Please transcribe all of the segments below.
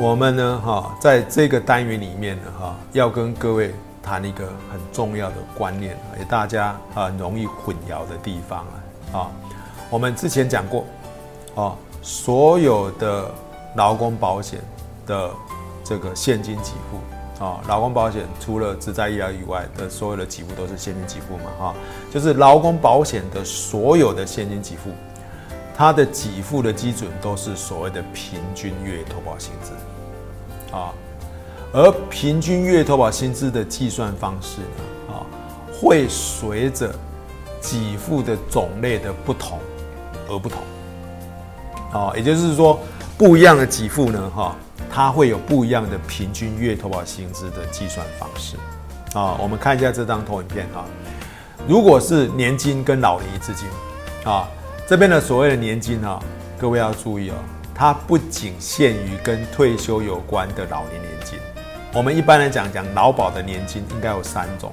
我们呢，哈，在这个单元里面呢，哈，要跟各位谈一个很重要的观念，也大家啊容易混淆的地方啊，啊，我们之前讲过，啊，所有的劳工保险的这个现金给付，啊，劳工保险除了职在医疗以外的所有的给付都是现金给付嘛，哈，就是劳工保险的所有的现金给付，它的给付的基准都是所谓的平均月投保薪资。啊，而平均月投保薪资的计算方式呢，啊，会随着给付的种类的不同而不同。啊，也就是说，不一样的给付呢，哈，它会有不一样的平均月投保薪资的计算方式。啊，我们看一下这张投影片啊，如果是年金跟老年一次金，啊，这边的所谓的年金啊，各位要注意哦。它不仅限于跟退休有关的老年年金，我们一般来讲讲劳保的年金应该有三种，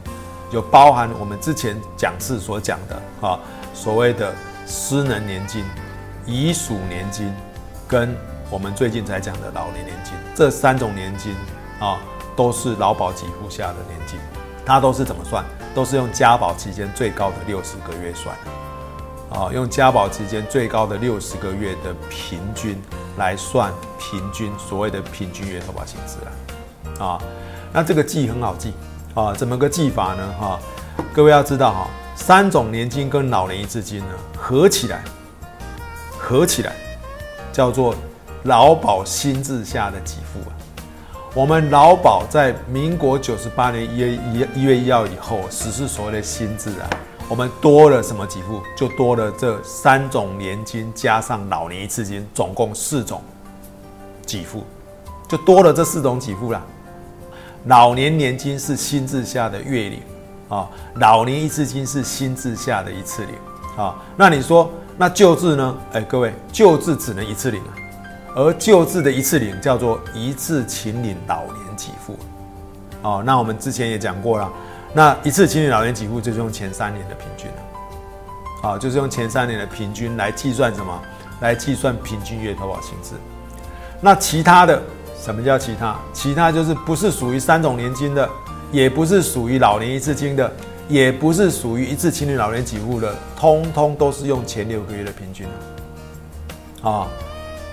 就包含我们之前讲师所讲的啊，所谓的失能年金、遗属年金，跟我们最近才讲的老年年金，这三种年金啊，都是劳保给付下的年金，它都是怎么算？都是用加保期间最高的六十个月算。啊，用加保期间最高的六十个月的平均来算平均所谓的平均月投保薪资啊。啊，那这个记很好记啊，怎么个记法呢？哈，各位要知道哈，三种年金跟老年一次金呢合起来，合起来叫做劳保新制下的给付啊。我们劳保在民国九十八年一月一一月一号以后实施所谓的新制啊。我们多了什么给付？就多了这三种年金加上老年一次金，总共四种给付，就多了这四种给付啦。老年年金是新制下的月领啊，老年一次金是新制下的一次领啊。那你说那旧制呢？哎，各位，旧制只能一次领啊，而旧制的一次领叫做一次请领老年给付。哦，那我们之前也讲过了。那一次青年老年给付就是用前三年的平均了，好，就是用前三年的平均来计算什么？来计算平均月投保薪资。那其他的什么叫其他？其他就是不是属于三种年金的，也不是属于老年一次金的，也不是属于一次青年老年给付的，通通都是用前六个月的平均啊，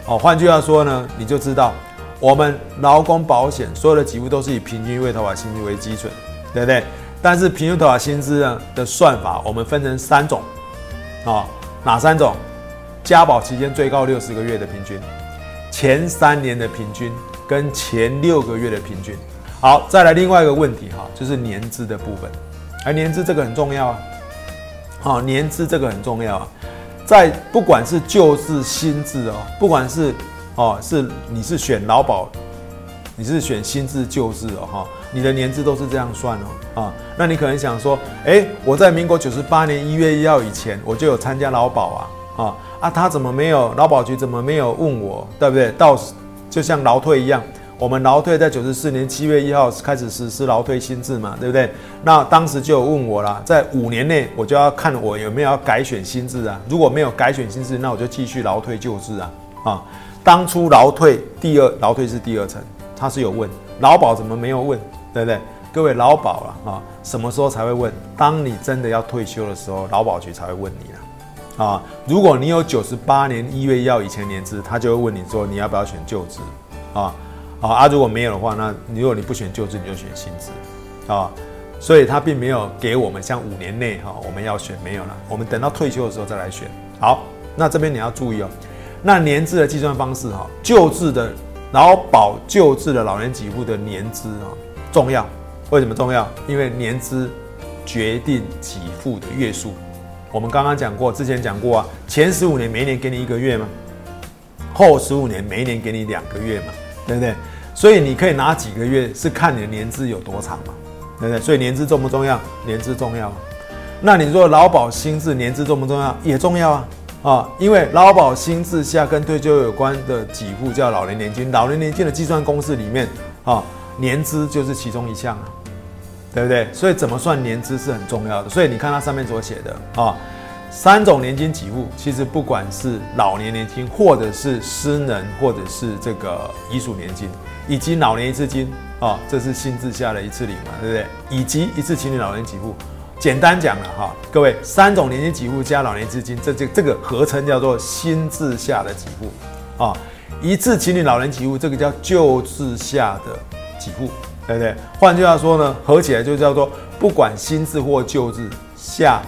哦，换句话说呢，你就知道我们劳工保险所有的给付都是以平均月投保薪资为基准，对不对？但是平均投保薪资呢的算法，我们分成三种，啊，哪三种？加保期间最高六十个月的平均，前三年的平均，跟前六个月的平均。好，再来另外一个问题哈，就是年资的部分。而年资这个很重要啊，好，年资这个很重要啊，在不管是旧制新制哦，不管是哦是你是选劳保，你是选新制旧制哦哈。你的年资都是这样算哦，啊，那你可能想说，哎，我在民国九十八年一月一号以前，我就有参加劳保啊，啊，啊，他怎么没有劳保局怎么没有问我，对不对？到就像劳退一样，我们劳退在九十四年七月一号开始实施劳退新制嘛，对不对？那当时就有问我了，在五年内我就要看我有没有要改选新制啊，如果没有改选新制，那我就继续劳退旧制啊，啊，当初劳退第二劳退是第二层，他是有问劳保怎么没有问？对不对？各位劳保了啊，什么时候才会问？当你真的要退休的时候，劳保局才会问你了啊。如果你有九十八年一月一号以前年资，他就会问你说你要不要选旧制啊？啊啊！如果没有的话，那如果你不选旧制，你就选新制啊。所以他并没有给我们像五年内哈我们要选没有了，我们等到退休的时候再来选。好，那这边你要注意哦，那年资的计算方式哈，旧制的劳保旧制的老年给付的年资啊。重要，为什么重要？因为年资决定给付的月数。我们刚刚讲过，之前讲过啊，前十五年每一年给你一个月吗？后十五年每一年给你两个月嘛，对不对？所以你可以拿几个月，是看你的年资有多长嘛，对不对？所以年资重不重要？年资重要。那你说劳保新制年资重不重要？也重要啊啊！因为劳保新制下跟退休有关的给付叫老年年金，老年年金的计算公式里面啊。年资就是其中一项啊对不对？所以怎么算年资是很重要的。所以你看它上面所写的啊，三种年金给付，其实不管是老年年金，或者是失能，或者是这个遗属年金，以及老年一次金啊，这是新制下的一次领嘛，对不对？以及一次青年老年给付，简单讲了哈，各位三种年金给付加老年资金，这这这个合称叫做新制下的给付啊。一次青年老年给付，这个叫旧制下的几户，对不对？换句话说呢，合起来就叫做不管新制或旧制下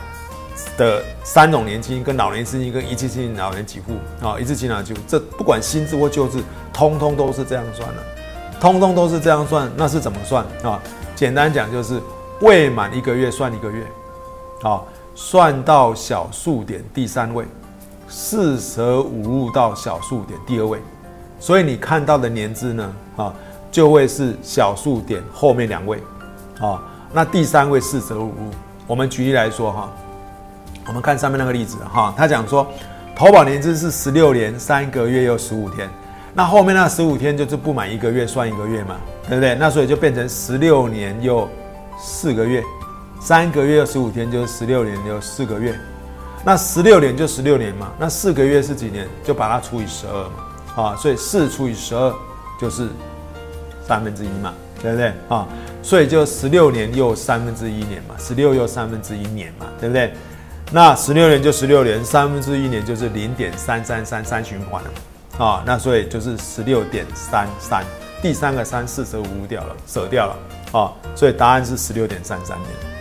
的三种年金跟老年资金跟一次性老年给付啊，一次性老年给付，这不管新制或旧制，通通都是这样算的，通通都是这样算。那是怎么算啊？简单讲就是未满一个月算一个月，啊，算到小数点第三位，四舍五入到小数点第二位。所以你看到的年资呢，啊，就会是小数点后面两位，啊，那第三位四舍五入。我们举例来说哈，我们看上面那个例子哈，他讲说投保年资是十六年三个月又十五天，那后面那十五天就是不满一个月算一个月嘛，对不对？那所以就变成十六年又四个月，三个月又十五天就是十六年又四个月，那十六年就十六年嘛，那四个月是几年？就把它除以十二嘛。啊，所以四除以十二就是三分之一嘛，对不对啊？所以就十六年又三分之一年嘛，十六又三分之一年嘛，对不对？那十六年就十六年，三分之一年就是零点三三三三循环了啊。那所以就是十六点三三，第三个三四舍五掉了，舍掉了啊。所以答案是十六点三三年。